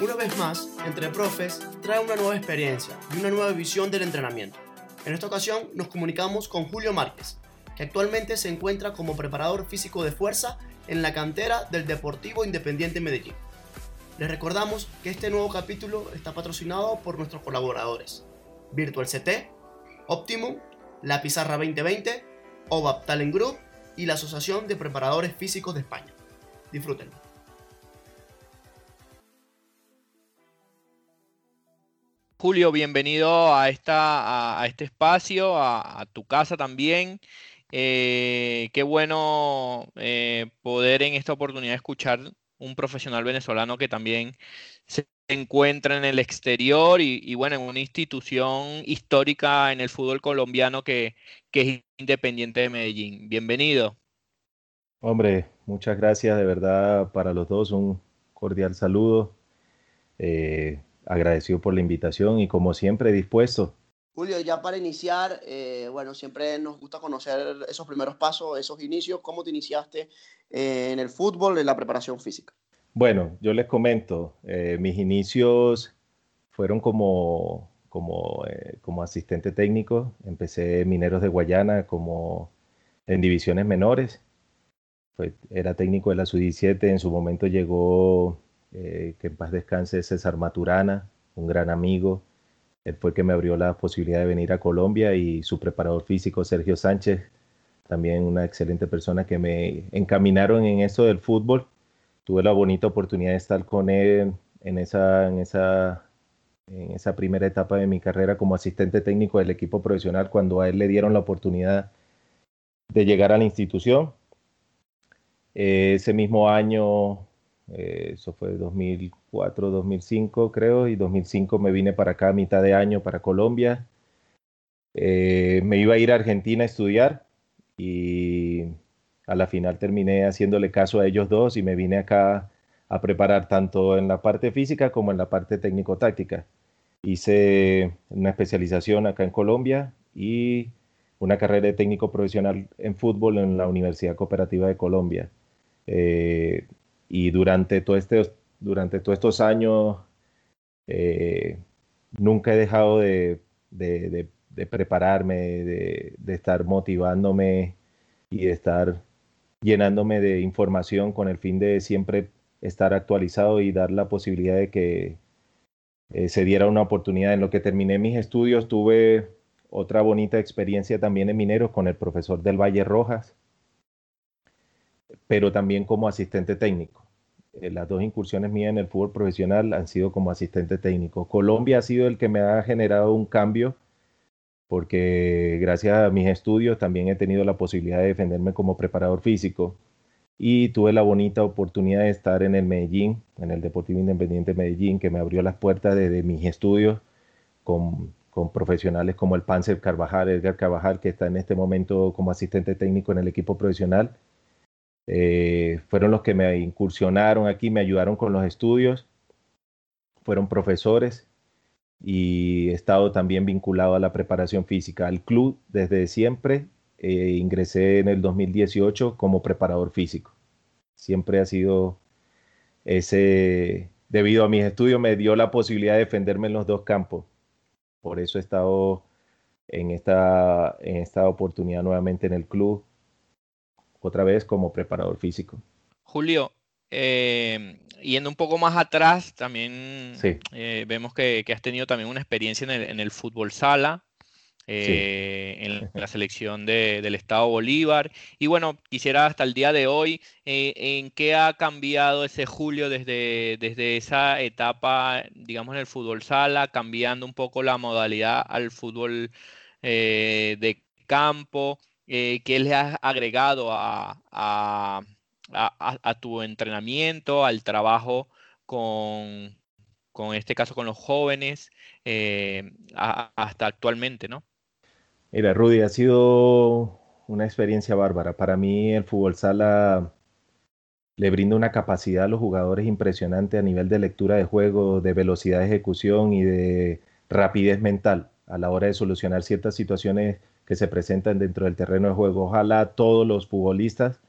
Una vez más, Entre Profes trae una nueva experiencia y una nueva visión del entrenamiento. En esta ocasión nos comunicamos con Julio Márquez, que actualmente se encuentra como preparador físico de fuerza en la cantera del Deportivo Independiente Medellín. Les recordamos que este nuevo capítulo está patrocinado por nuestros colaboradores, Virtual CT, Optimum, La Pizarra 2020, OVAP Talent Group y la Asociación de Preparadores Físicos de España. Disfrútenlo. Julio, bienvenido a, esta, a, este espacio, a, tu casa también. Eh, qué bueno eh, poder en esta oportunidad escuchar un profesional venezolano que también se encuentra en el exterior y, bueno, en una institución histórica en el fútbol colombiano que, es Independiente de Medellín. Bienvenido. Hombre, muchas gracias de verdad para los dos. Un cordial saludo. Eh, agradecido por la invitación y como siempre dispuesto. Julio, ya para iniciar, eh, bueno, siempre nos gusta conocer esos primeros pasos, esos inicios, cómo te iniciaste eh, en el fútbol, en la preparación física. Bueno, yo les comento, eh, mis inicios fueron como, como, como asistente técnico, empecé Mineros de Guayana como en divisiones menores, era técnico de la Sub-17, en su momento llegó eh, que en paz descanse César Maturana, un gran amigo. Él fue el que me abrió la posibilidad de venir a Colombia y su preparador físico, Sergio Sánchez, también una excelente persona que me encaminaron en eso del fútbol. Tuve la bonita oportunidad de estar con él en esa, en esa, en esa primera etapa de mi carrera como asistente técnico del equipo profesional cuando a él le dieron la oportunidad de llegar a la institución. Eh, ese mismo año eh, eso fue 2004, 2005 creo, y 2005 me vine para acá a mitad de año para Colombia. Eh, me iba a ir a Argentina a estudiar y a la final terminé haciéndole caso a ellos dos y me vine acá a preparar tanto en la parte física como en la parte técnico-táctica. Hice una especialización acá en Colombia y una carrera de técnico profesional en fútbol en la Universidad Cooperativa de Colombia. Eh, y durante, todo este, durante todos estos años eh, nunca he dejado de, prepararme, de, estar motivándome y de estar llenándome de información con el fin de siempre estar actualizado y dar la posibilidad de que eh, se diera una oportunidad. En lo que terminé mis estudios tuve otra bonita experiencia también en mineros con el profesor del Valle Rojas, pero también como asistente técnico. Eh, las dos incursiones mías en el fútbol profesional han sido como asistente técnico. Colombia ha sido el que me ha generado un cambio porque gracias a mis estudios también he tenido la posibilidad de defenderme como preparador físico y tuve la bonita oportunidad de estar en el Medellín, en el Deportivo Independiente Medellín, que me abrió las puertas de, mis estudios con, con, profesionales como el Panzer Carvajal, Edgar Carvajal, que está en este momento como asistente técnico en el equipo profesional eh, fueron los que me incursionaron aquí, me ayudaron con los estudios, fueron profesores y he estado también vinculado a la preparación física. Al club desde siempre eh, ingresé en el 2018 como preparador físico. Siempre ha sido ese, debido a mis estudios, me dio la posibilidad de defenderme en los dos campos. Por eso he estado en esta, en esta oportunidad nuevamente en el club otra vez como preparador físico. Julio, eh, yendo un poco más atrás, también eh, vemos que, has tenido también una experiencia en el, fútbol sala, eh, en la selección del Estado Bolívar. Y bueno, quisiera hasta el día de hoy, ¿en qué ha cambiado ese Julio desde, desde esa etapa, digamos, en el fútbol sala, cambiando un poco la modalidad al fútbol de campo? Eh, qué le has agregado a, tu entrenamiento, al trabajo con, con este caso con los jóvenes, eh, hasta actualmente, ¿no? Mira, Rudy, ha sido una experiencia bárbara. Para mí el fútbol sala le brinda una capacidad a los jugadores impresionante a nivel de lectura de juego, de velocidad de ejecución y de rapidez mental a la hora de solucionar ciertas situaciones se presentan dentro del terreno de juego. Ojalá todos los futbolistas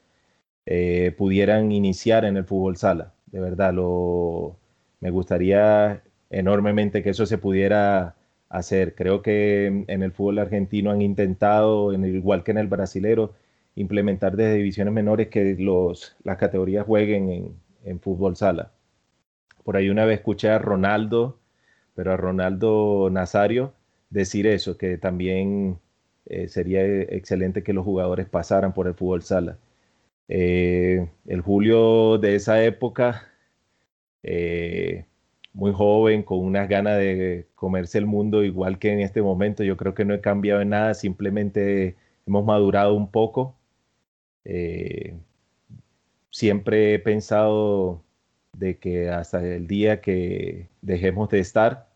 eh, pudieran iniciar en el fútbol sala. De verdad, lo, me gustaría enormemente que eso se pudiera hacer. Creo que en el fútbol argentino han intentado, en igual que en el brasilero, implementar desde divisiones menores que los, las categorías jueguen en, fútbol sala. Por ahí una vez escuché a Ronaldo, pero a Ronaldo Nazario, decir eso, que también eh, sería excelente que los jugadores pasaran por el fútbol sala. Eh, el Julio de esa época, eh, muy joven, con unas ganas de comerse el mundo igual que en este momento, yo creo que no he cambiado en nada, simplemente hemos madurado un poco eh, siempre he pensado de que hasta el día que dejemos de estar,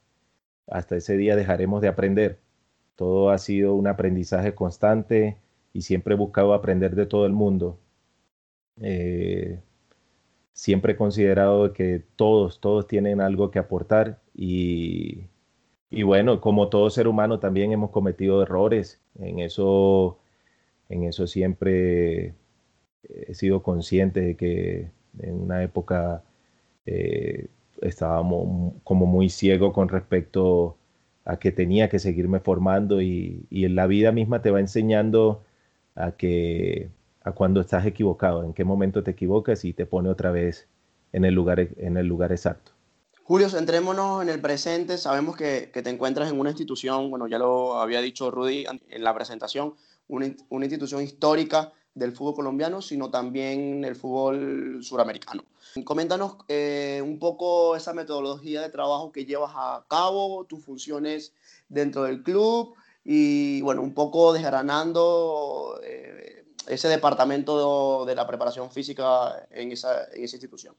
hasta ese día dejaremos de aprender. Todo ha sido un aprendizaje constante y siempre he buscado aprender de todo el mundo. Eh, siempre he considerado que todos, todos tienen algo que aportar y, y bueno, como todo ser humano también hemos cometido errores. En eso en eso siempre he sido consciente de que en una época eh, estábamos como muy ciego con respecto a que tenía que seguirme formando y, en la vida misma te va enseñando a que a cuando estás equivocado, en qué momento te equivocas y te pone otra vez en el lugar, en el lugar exacto. Julio, centrémonos en el presente. Sabemos que, que, te encuentras en una institución, bueno, ya lo había dicho Rudy en la presentación, una, una institución histórica del fútbol colombiano, sino también el fútbol suramericano. Coméntanos eh, un poco esa metodología de trabajo que llevas a cabo, tus funciones dentro del club y, bueno, un poco desgranando eh, ese departamento de, la preparación física en esa, institución.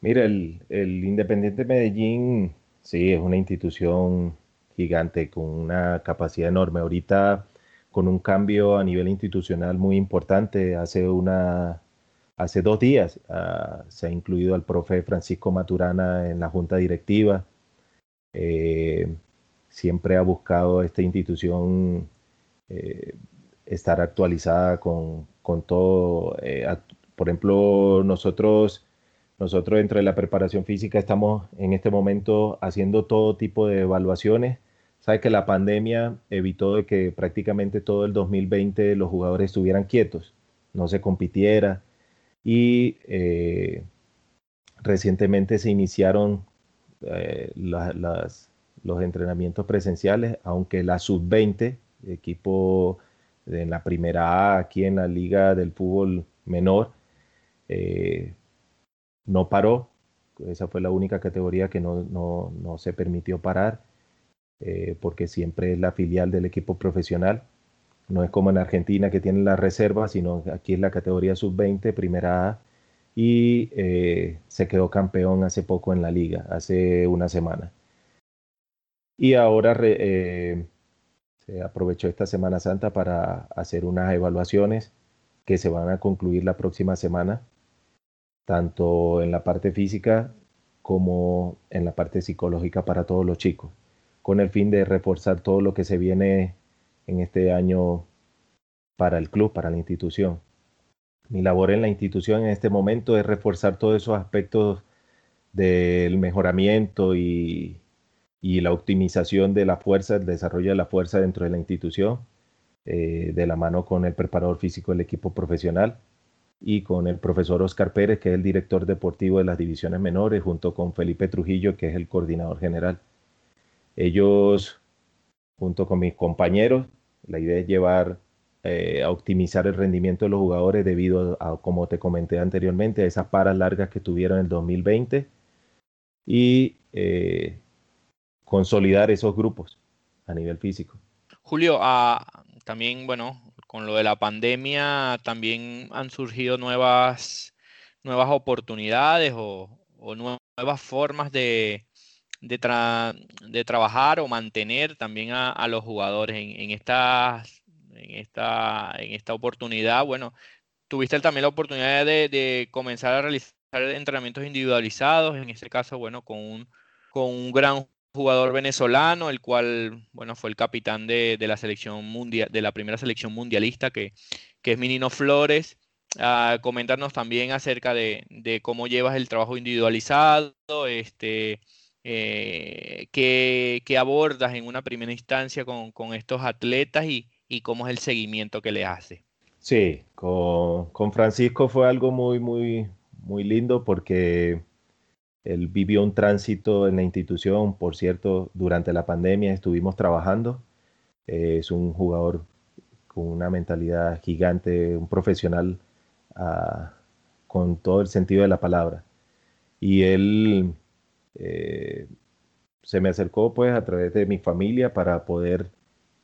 Mira, el, el Independiente Medellín, sí, es una institución gigante con una capacidad enorme. Ahorita con un cambio a nivel institucional muy importante. Hace, una, hace dos días ah, se ha incluido al profe Francisco Maturana en la junta directiva. Eh, siempre ha buscado esta institución eh, estar actualizada con, con todo. Eh, por ejemplo, nosotros, nosotros dentro de la preparación física estamos en este momento haciendo todo tipo de evaluaciones Sabe que la pandemia evitó de que prácticamente todo el 2020 los jugadores estuvieran quietos, no se compitiera y eh, recientemente se iniciaron eh, los entrenamientos presenciales, aunque la sub-20, equipo en la primera A aquí en la liga del fútbol menor, eh, no paró. Esa fue la única categoría que no, no se permitió parar eh, porque siempre es la filial del equipo profesional. No es como en Argentina que tienen la reserva, sino aquí es la categoría sub-20, primera A, y eh, se quedó campeón hace poco en la liga, hace una semana. Y ahora eh, se aprovechó esta Semana Santa para hacer unas evaluaciones que se van a concluir la próxima semana, tanto en la parte física como en la parte psicológica para todos los chicos con el fin de reforzar todo lo que se viene en este año para el club, para la institución. Mi labor en la institución en este momento es reforzar todos esos aspectos del mejoramiento y, la optimización de la fuerza, el desarrollo de la fuerza dentro de la institución, eh, de la mano con el preparador físico del equipo profesional y con el profesor Oscar Pérez, que es el director deportivo de las divisiones menores, junto con Felipe Trujillo, que es el coordinador general. Ellos, junto con mis compañeros, la idea es llevar eh, a optimizar el rendimiento de los jugadores debido a, como te comenté anteriormente, a esas paras largas que tuvieron en el 2020 y eh, consolidar esos grupos a nivel físico. Julio, ah, también, bueno, con lo de la pandemia también han surgido nuevas, nuevas oportunidades o nuevas formas de, de, trabajar o mantener también a, los jugadores en, esta, en, esta, en esta oportunidad. Bueno, tuviste también la oportunidad de, comenzar a realizar entrenamientos individualizados, en este caso, bueno, con un, con un gran jugador venezolano, el cual, bueno, fue el capitán de, la selección mundial, de la primera selección mundialista, que, que es Minino Flores. Uh, coméntanos también acerca de, cómo llevas el trabajo individualizado, este, eh, qué, abordas en una primera instancia con, estos atletas y, cómo es el seguimiento que le hace. Sí, con, Francisco fue algo muy, muy, muy lindo porque él vivió un tránsito en la institución, por cierto, durante la pandemia estuvimos trabajando. Eh, es un jugador con una mentalidad gigante, un profesional ah, con todo el sentido de la palabra. Y él eh, se me acercó pues a través de mi familia para poder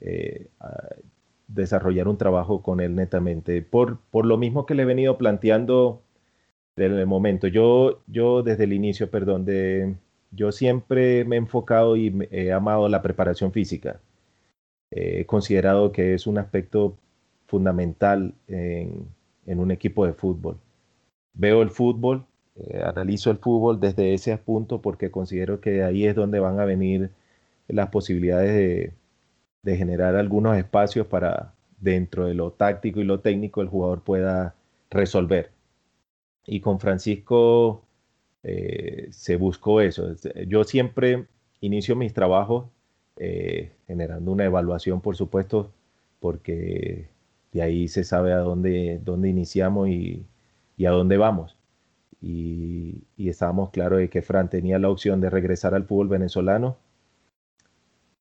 eh, desarrollar un trabajo con él netamente. Por, por lo mismo que le he venido planteando desde el momento. Yo, yo desde el inicio, perdón, de, yo siempre me he enfocado y he amado la preparación física. he considerado que es un aspecto fundamental en, en un equipo de fútbol. Veo el fútbol eh, analizo el fútbol desde ese punto porque considero que ahí es donde van a venir las posibilidades de, generar algunos espacios para dentro de lo táctico y lo técnico el jugador pueda resolver. Y con Francisco eh, se buscó eso. Yo siempre inicio mis trabajos eh, generando una evaluación, por supuesto, porque de ahí se sabe a dónde, dónde iniciamos y, y a dónde vamos y, estábamos claros de que Fran tenía la opción de regresar al fútbol venezolano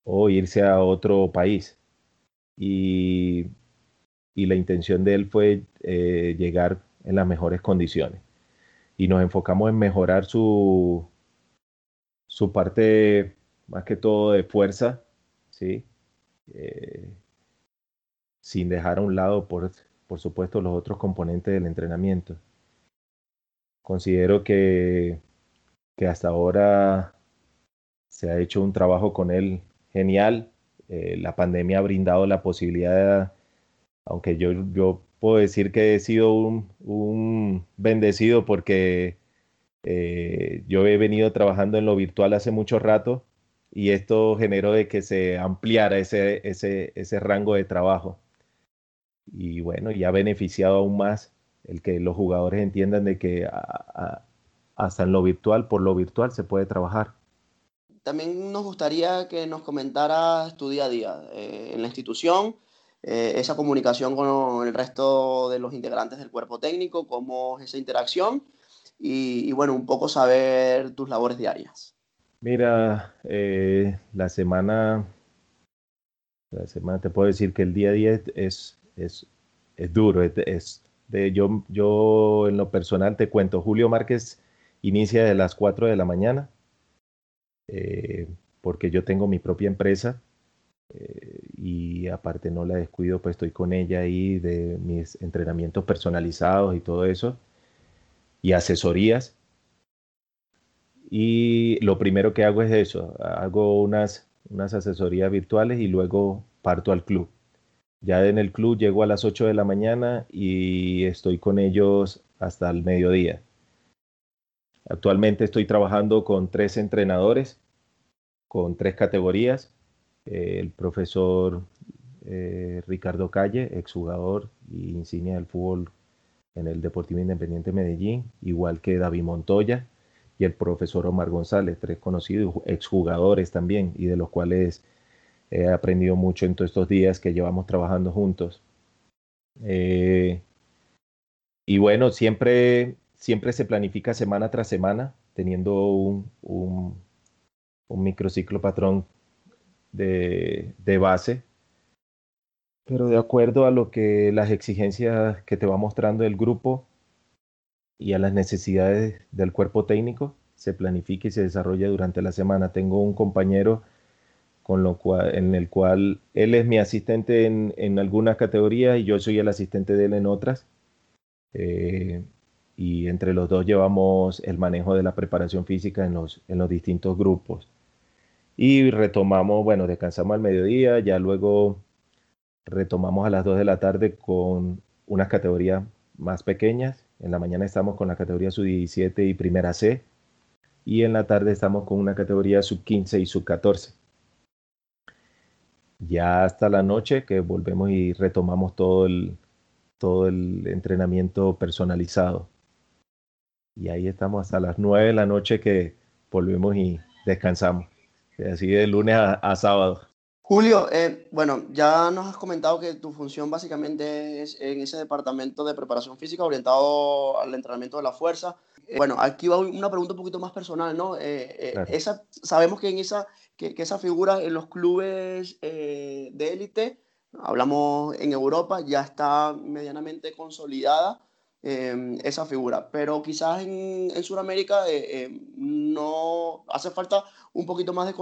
o irse a otro país. Y, la intención de él fue eh, llegar en las mejores condiciones. Y nos enfocamos en mejorar su, su parte, más que todo, de fuerza, ¿sí? Eh, sin dejar a un lado, por, por supuesto, los otros componentes del entrenamiento. Considero que, que hasta ahora se ha hecho un trabajo con él genial. Eh, la pandemia ha brindado la posibilidad, aunque yo, yo puedo decir que he sido un, bendecido porque eh, yo he venido trabajando en lo virtual hace mucho rato y esto generó de que se ampliara ese, ese, ese rango de trabajo. Y bueno, y ha beneficiado aún más el que los jugadores entiendan de que hasta en lo virtual, por lo virtual se puede trabajar. También nos gustaría que nos comentaras tu día a día eh, en la institución, eh, esa comunicación con el resto de los integrantes del cuerpo técnico, cómo es esa interacción y, bueno, un poco saber tus labores diarias. Mira, eh, la semana, la semana te puedo decir que el día a día es, es, es duro, es, yo, yo en lo personal te cuento, Julio Márquez inicia de las 4 de la mañana, eh, porque yo tengo mi propia empresa eh, y aparte no la descuido, pues estoy con ella ahí de mis entrenamientos personalizados y todo eso, y asesorías. Y lo primero que hago es eso, hago unas, unas asesorías virtuales y luego parto al club. Ya en el club llego a las 8 de la mañana y estoy con ellos hasta el mediodía. Actualmente estoy trabajando con tres entrenadores, con tres categorías. Eh, el profesor eh, Ricardo Calle, exjugador y insignia del fútbol en el Deportivo Independiente Medellín, igual que David Montoya y el profesor Omar González, tres conocidos exjugadores también y de los cuales He aprendido mucho en todos estos días que llevamos trabajando juntos. Eh, y bueno, siempre, siempre se planifica semana tras semana, teniendo un, un, microciclo patrón de, de, base, pero de acuerdo a lo que las exigencias que te va mostrando el grupo y a las necesidades del cuerpo técnico, se planifica y se desarrolla durante la semana. Tengo un compañero con lo cual, en el cual él es mi asistente en, en algunas categorías y yo soy el asistente de él en otras. Eh, y entre los dos llevamos el manejo de la preparación física en los, en los distintos grupos. Y retomamos, bueno, descansamos al mediodía, ya luego retomamos a las 2 de la tarde con unas categorías más pequeñas. En la mañana estamos con la categoría sub-17 y primera C. Y en la tarde estamos con una categoría sub-15 y sub-14. Ya hasta la noche que volvemos y retomamos todo el, todo el entrenamiento personalizado. Y ahí estamos hasta las 9 de la noche que volvemos y descansamos. Así de lunes a, sábado. Julio, eh, bueno, ya nos has comentado que tu función básicamente es en ese departamento de preparación física orientado al entrenamiento de la fuerza. Eh, bueno, aquí va una pregunta un poquito más personal, ¿no? Eh, esa, sabemos que en esa, que, que esa figura en los clubes de élite, hablamos en Europa, ya está medianamente consolidada. Em, esa figura. Pero quizás en, en Sudamérica no hace falta un poquito más de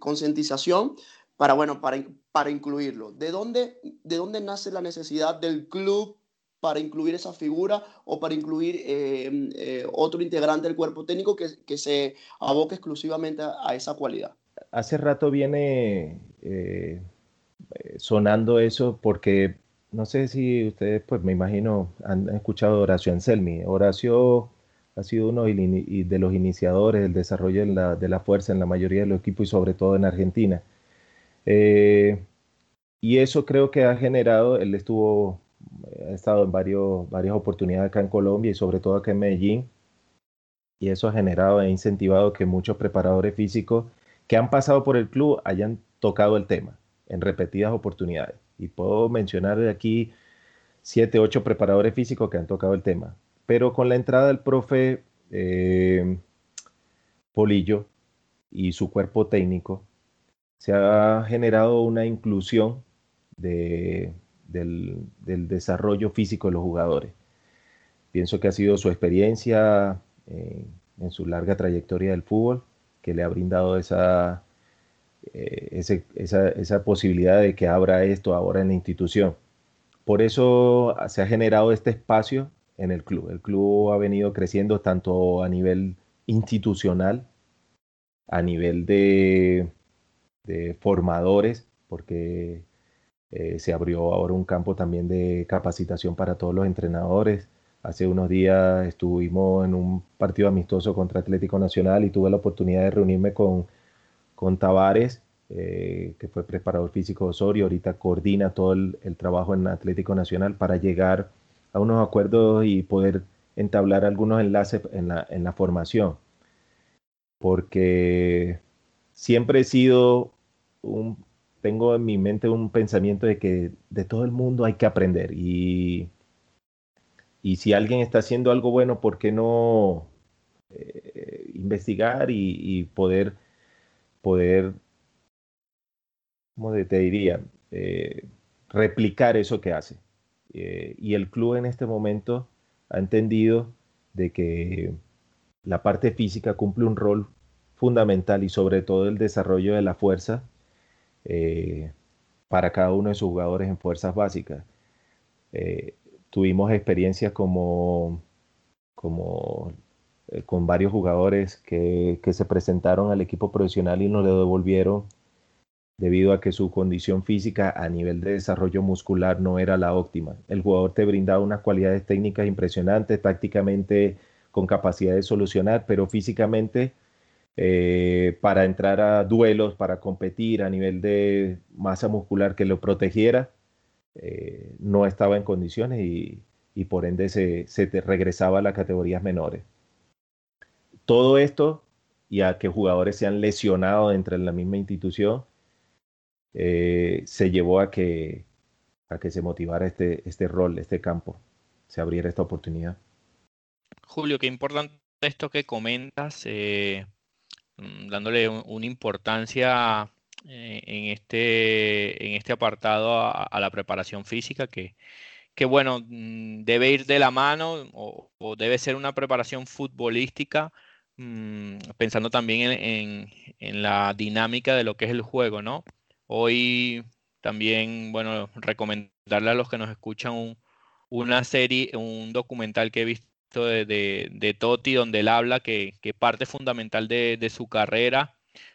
concientización para, bueno, para, para incluirlo. ¿De dónde, ¿De dónde nace la necesidad del club para incluir esa figura o para incluir em, eh, otro integrante del cuerpo técnico que, que se aboque exclusivamente a, esa cualidad? Hace rato viene eh, sonando eso porque no sé si ustedes, pues me imagino, han, escuchado Horacio Anselmi. Horacio ha sido uno de los iniciadores del desarrollo de la, fuerza en la mayoría de los equipos y sobre todo en Argentina. Eh, y eso creo que ha generado, él estuvo, ha estado en varios, varias oportunidades acá en Colombia y sobre todo acá en Medellín. Y eso ha generado e incentivado que muchos preparadores físicos que han pasado por el club hayan tocado el tema en repetidas oportunidades. Y puedo mencionar aquí siete, ocho preparadores físicos que han tocado el tema. Pero con la entrada del profe eh, Polillo y su cuerpo técnico, se ha generado una inclusión del, desarrollo físico de los jugadores. Pienso que ha sido su experiencia eh, en su larga trayectoria del fútbol que le ha brindado esa, eh, esa, posibilidad de que abra esto ahora en la institución. Por eso se ha generado este espacio en el club. El club ha venido creciendo tanto a nivel institucional, a nivel de, formadores, porque eh, se abrió ahora un campo también de capacitación para todos los entrenadores. Hace unos días estuvimos en un partido amistoso contra Atlético Nacional y tuve la oportunidad de reunirme con con Tavares, eh, que fue preparador físico de Osorio, ahorita coordina todo el, trabajo en Atlético Nacional para llegar a unos acuerdos y poder entablar algunos enlaces en la, en la formación. Porque siempre he sido tengo en mi mente un pensamiento de que de todo el mundo hay que aprender y, y si alguien está haciendo algo bueno, ¿por qué no eh, investigar y, y poder poder, ¿cómo te diría? Eh, replicar eso que hace. Eh, y el club en este momento ha entendido de que la parte física cumple un rol fundamental y sobre todo el desarrollo de la fuerza eh, para cada uno de sus jugadores en fuerzas básicas. tuvimos experiencias como, como eh, con varios jugadores que, se presentaron al equipo profesional y no le devolvieron debido a que su condición física a nivel de desarrollo muscular no era la óptima. El jugador te brindaba unas cualidades técnicas impresionantes, tácticamente con capacidad de solucionar, pero físicamente eh, para entrar a duelos, para competir a nivel de masa muscular que lo protegiera, eh, no estaba en condiciones y, por ende se, regresaba a las categorías menores todo esto y a que jugadores se han lesionado dentro de la misma institución, eh, se llevó a que, a que se motivara este, este rol, este campo, se abriera esta oportunidad. Julio, qué importante esto que comentas, mm, dándole una importancia eh, en, este, en este apartado a, la preparación física que, que, bueno, mm, debe ir de la mano o, debe ser una preparación futbolística Mm, pensando también en, la dinámica de lo que es el juego, ¿no? Hoy también, bueno, recomendarle a los que nos escuchan una serie, un documental que he visto de, de, Totti, donde él habla que, parte fundamental de, su carrera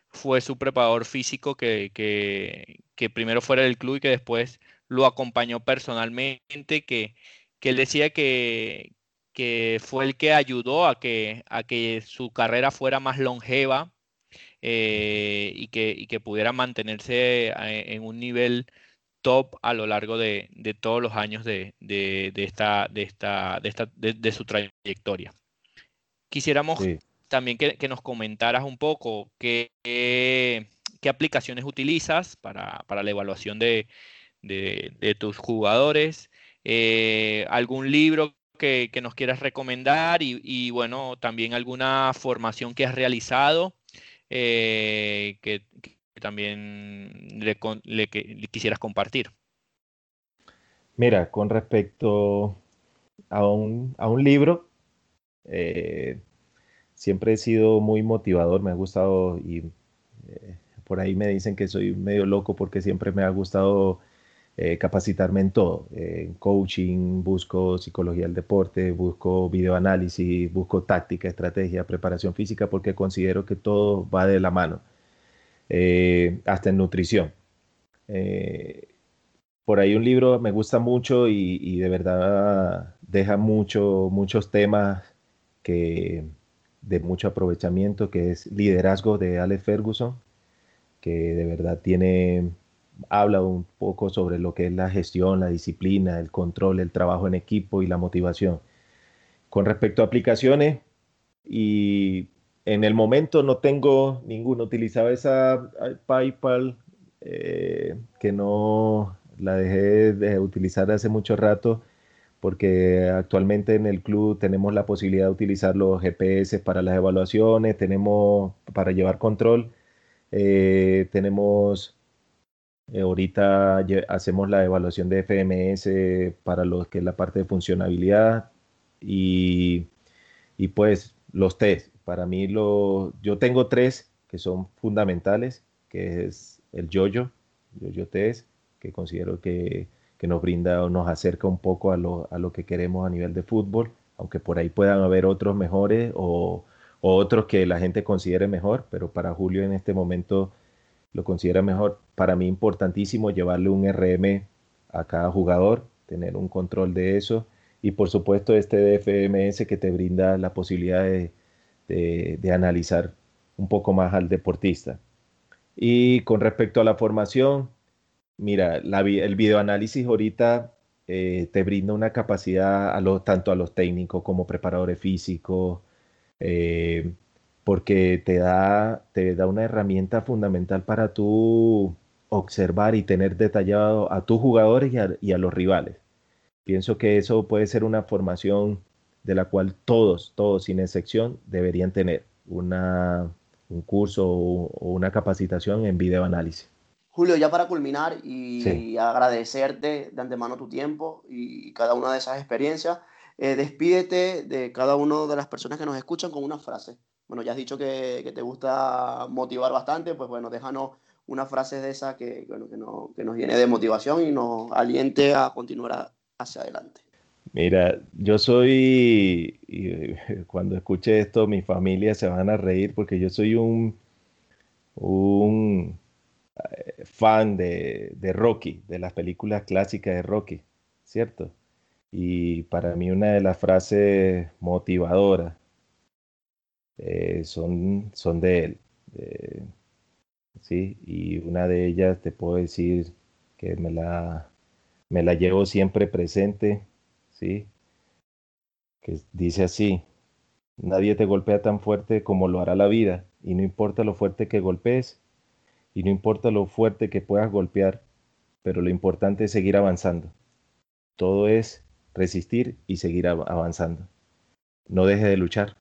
fue su preparador físico que, que, primero fuera del club y que después lo acompañó personalmente, que, que él decía que, que fue el que ayudó a que, a que su carrera fuera más longeva eh, y, que, que, pudiera mantenerse eh, en un nivel top a lo largo de, todos los años de, esta, de, esta, de, su trayectoria. Quisiéramos también que, nos comentaras un poco qué, qué aplicaciones utilizas para, la evaluación de, tus jugadores, eh, algún libro que, nos quieras recomendar y, bueno, también alguna formación que has realizado eh, que, también le, quisieras compartir. Mira, con respecto a un, libro, eh, siempre he sido muy motivador, me ha gustado y eh, por ahí me dicen que soy medio loco porque siempre me ha gustado eh, capacitarme en todo, en coaching, busco psicología del deporte, busco videoanálisis, busco táctica, estrategia, preparación física, porque considero que todo va de la mano, eh, hasta en nutrición. Eh, por ahí un libro me gusta mucho y, de verdad deja mucho, muchos temas que, de mucho aprovechamiento, que es Liderazgo de Alex Ferguson, que de verdad tiene habla un poco sobre lo que es la gestión, la disciplina, el control, el trabajo en equipo y la motivación. Con respecto a aplicaciones, y en el momento no tengo ninguna, utilizaba esa PayPal eh, que no la dejé de utilizar hace mucho rato porque actualmente en el club tenemos la posibilidad de utilizar los GPS para las evaluaciones, tenemos para llevar control, eh, tenemos eh, ahorita hacemos la evaluación de FMS para lo que es la parte de funcionalidad y, y pues los test. Para mí lo, yo tengo tres que son fundamentales, que es el yoyo, yoyo test, que considero que, que, nos brinda o nos acerca un poco a lo, a lo, que queremos a nivel de fútbol, aunque por ahí puedan haber otros mejores o, o otros que la gente considere mejor, pero para Julio en este momento lo considera mejor. Para mí importantísimo llevarle un RM a cada jugador, tener un control de eso y por supuesto este DFMS que te brinda la posibilidad de, analizar un poco más al deportista. Y con respecto a la formación, mira, el videoanálisis ahorita eh, te brinda una capacidad a tanto a los técnicos como preparadores físicos, eh, porque te da, te da una herramienta fundamental para tú observar y tener detallado a tus jugadores y a, los rivales. Pienso que eso puede ser una formación de la cual todos, todos sin excepción, deberían tener una, un curso o, una capacitación en videoanálisis. Julio, ya para culminar y, agradecerte de antemano tu tiempo y cada una de esas experiencias, eh, despídete de cada una de las personas que nos escuchan con una frase bueno, ya has dicho que, te gusta motivar bastante, pues bueno, déjanos una frase de esa que, bueno, que, nos llene de motivación y nos aliente a continuar hacia adelante. Mira, yo soy, cuando escuche esto, mi familia se van a reír porque yo soy un, eh, fan de, Rocky, de las películas clásicas de Rocky, ¿cierto? Y para mí una de las frases motivadoras eh, son, son de él. sí, y una de ellas te puedo decir que me la, me la llevo siempre presente, sí, que dice así, nadie te golpea tan fuerte como lo hará la vida, y no importa lo fuerte que golpees, y no importa lo fuerte que puedas golpear, pero lo importante es seguir avanzando. Todo es resistir y seguir avanzando. No deje de luchar.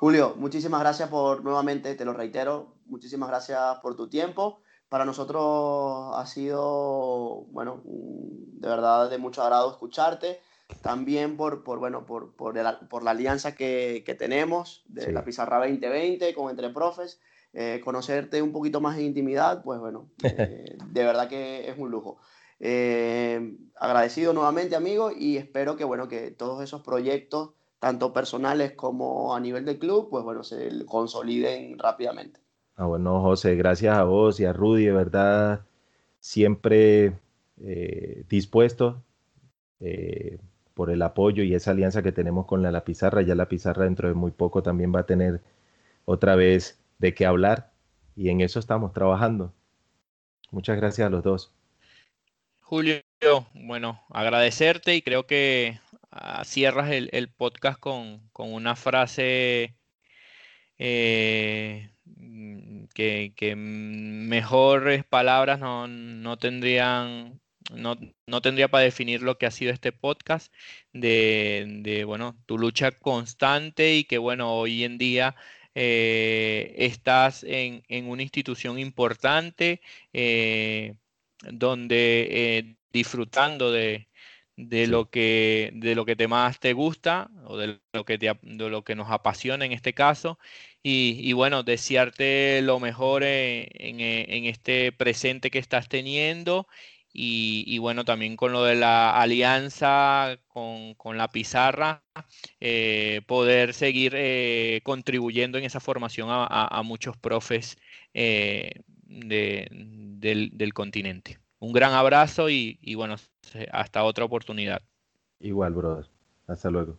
Julio, muchísimas gracias por nuevamente, te lo reitero, muchísimas gracias por tu tiempo. Para nosotros ha sido, bueno, de verdad de mucho agrado escucharte. También por, por bueno, por, por, por la alianza que, que tenemos de la Pizarra 2020 con Entre Profes. Eh, conocerte un poquito más en intimidad, pues bueno, eh, de verdad que es un lujo. Eh, agradecido nuevamente, amigo, y espero que, bueno, que todos esos proyectos tanto personales como a nivel de club, pues bueno, se consoliden rápidamente. Ah, bueno, José, gracias a vos y a Rudy, de verdad, siempre dispuesto. Por el apoyo y esa alianza que tenemos con la, la Pizarra. Ya la Pizarra dentro de muy poco también va a tener otra vez de qué hablar y en eso estamos trabajando. Muchas gracias a los dos. Julio, bueno, agradecerte y creo que ah, cierras el, podcast con, una frase eh, que, mejores palabras no, tendrían no, tendría para definir lo que ha sido este podcast de, bueno, tu lucha constante y que, bueno, hoy en día eh, estás en, una institución importante eh, donde eh, disfrutando de, lo que, de lo que te más te gusta o de lo que, de lo que nos apasiona en este caso. Y, bueno, desearte lo mejor en, en, este presente que estás teniendo y, bueno, también con lo de la alianza con, la pizarra, eh, poder seguir eh, contribuyendo en esa formación a, muchos profes eh, del, continente. Un gran abrazo y, y bueno, hasta otra oportunidad. Igual, brother. Hasta luego.